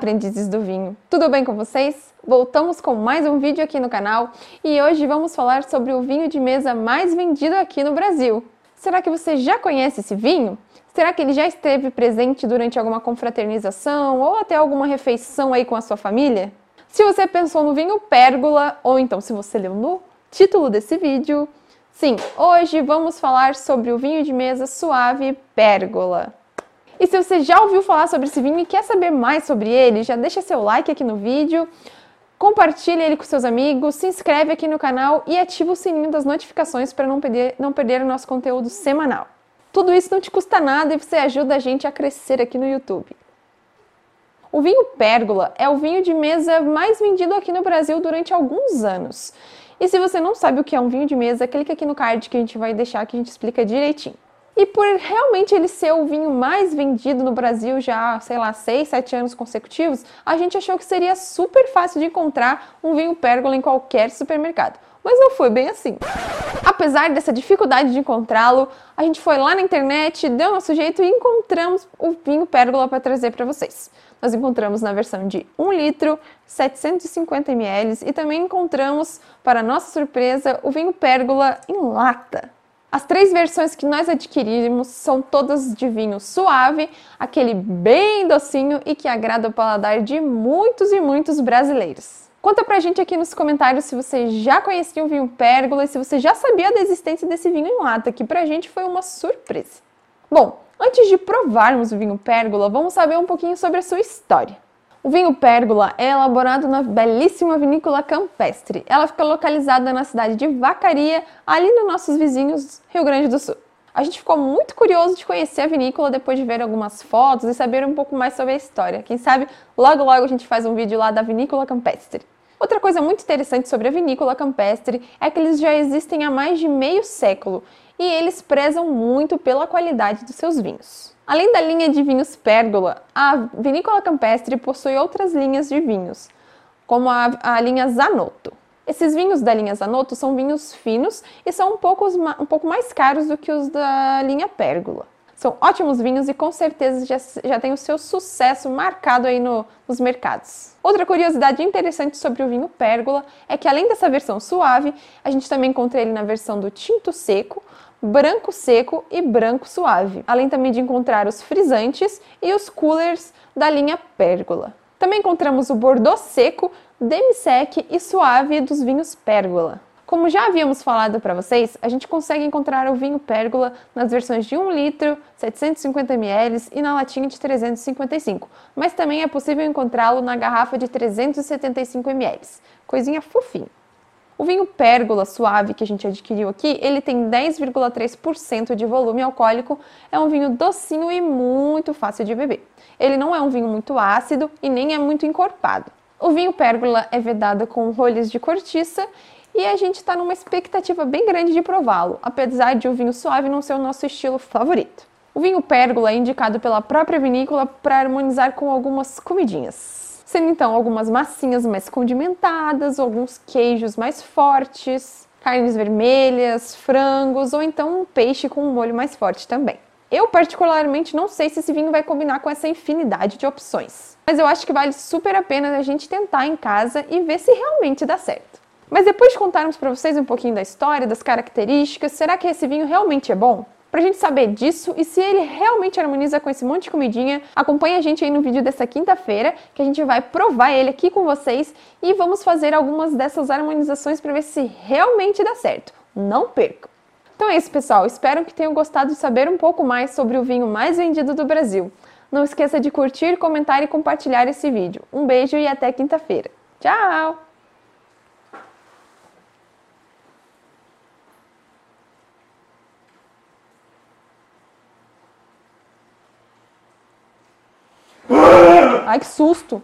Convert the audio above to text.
aprendizes do vinho! Tudo bem com vocês? Voltamos com mais um vídeo aqui no canal e hoje vamos falar sobre o vinho de mesa mais vendido aqui no Brasil. Será que você já conhece esse vinho? Será que ele já esteve presente durante alguma confraternização ou até alguma refeição aí com a sua família? Se você pensou no vinho Pérgola ou então se você leu no título desse vídeo, sim, hoje vamos falar sobre o vinho de mesa suave Pérgola. E se você já ouviu falar sobre esse vinho e quer saber mais sobre ele, já deixa seu like aqui no vídeo, compartilhe ele com seus amigos, se inscreve aqui no canal e ativa o sininho das notificações para não perder, não perder o nosso conteúdo semanal. Tudo isso não te custa nada e você ajuda a gente a crescer aqui no YouTube. O vinho Pérgola é o vinho de mesa mais vendido aqui no Brasil durante alguns anos. E se você não sabe o que é um vinho de mesa, clica aqui no card que a gente vai deixar que a gente explica direitinho. E por realmente ele ser o vinho mais vendido no Brasil já, sei lá, 6, 7 anos consecutivos, a gente achou que seria super fácil de encontrar um vinho pérgola em qualquer supermercado. Mas não foi bem assim. Apesar dessa dificuldade de encontrá-lo, a gente foi lá na internet, deu nosso jeito e encontramos o vinho pérgola para trazer para vocês. Nós encontramos na versão de 1 litro, 750 ml e também encontramos, para nossa surpresa, o vinho pérgola em lata. As três versões que nós adquirimos são todas de vinho suave, aquele bem docinho e que agrada o paladar de muitos e muitos brasileiros. Conta pra gente aqui nos comentários se você já conhecia o vinho Pérgola e se você já sabia da existência desse vinho em lata, que pra gente foi uma surpresa. Bom, antes de provarmos o vinho Pérgola, vamos saber um pouquinho sobre a sua história. O vinho Pérgola é elaborado na belíssima vinícola campestre. Ela fica localizada na cidade de Vacaria, ali nos nossos vizinhos Rio Grande do Sul. A gente ficou muito curioso de conhecer a vinícola depois de ver algumas fotos e saber um pouco mais sobre a história. Quem sabe logo logo a gente faz um vídeo lá da vinícola campestre. Outra coisa muito interessante sobre a vinícola campestre é que eles já existem há mais de meio século e eles prezam muito pela qualidade dos seus vinhos. Além da linha de vinhos Pérgola, a Vinícola Campestre possui outras linhas de vinhos, como a, a linha Zanotto. Esses vinhos da linha Zanotto são vinhos finos e são um pouco, um pouco mais caros do que os da linha Pérgola. São ótimos vinhos e com certeza já, já tem o seu sucesso marcado aí no, nos mercados. Outra curiosidade interessante sobre o vinho Pérgola é que além dessa versão suave, a gente também encontra ele na versão do tinto seco, branco seco e branco suave, além também de encontrar os frisantes e os coolers da linha Pérgola. Também encontramos o Bordeaux seco, demi-sec e suave dos vinhos Pérgola. Como já havíamos falado para vocês, a gente consegue encontrar o vinho Pérgola nas versões de 1 litro, 750 ml e na latinha de 355, mas também é possível encontrá-lo na garrafa de 375 ml. Coisinha fofinha. O vinho Pérgola suave que a gente adquiriu aqui, ele tem 10,3% de volume alcoólico, é um vinho docinho e muito fácil de beber. Ele não é um vinho muito ácido e nem é muito encorpado. O vinho Pérgola é vedado com rolhas de cortiça e a gente está numa expectativa bem grande de prová-lo, apesar de o vinho suave não ser o nosso estilo favorito. O vinho Pérgola é indicado pela própria vinícola para harmonizar com algumas comidinhas sendo então algumas massinhas mais condimentadas, alguns queijos mais fortes, carnes vermelhas, frangos ou então um peixe com um molho mais forte também. Eu particularmente não sei se esse vinho vai combinar com essa infinidade de opções, mas eu acho que vale super a pena a gente tentar em casa e ver se realmente dá certo. Mas depois de contarmos para vocês um pouquinho da história, das características, será que esse vinho realmente é bom? Pra gente saber disso e se ele realmente harmoniza com esse monte de comidinha, acompanha a gente aí no vídeo dessa quinta-feira, que a gente vai provar ele aqui com vocês e vamos fazer algumas dessas harmonizações para ver se realmente dá certo. Não percam! Então é isso, pessoal. Espero que tenham gostado de saber um pouco mais sobre o vinho mais vendido do Brasil. Não esqueça de curtir, comentar e compartilhar esse vídeo. Um beijo e até quinta-feira. Tchau! Ai, que susto!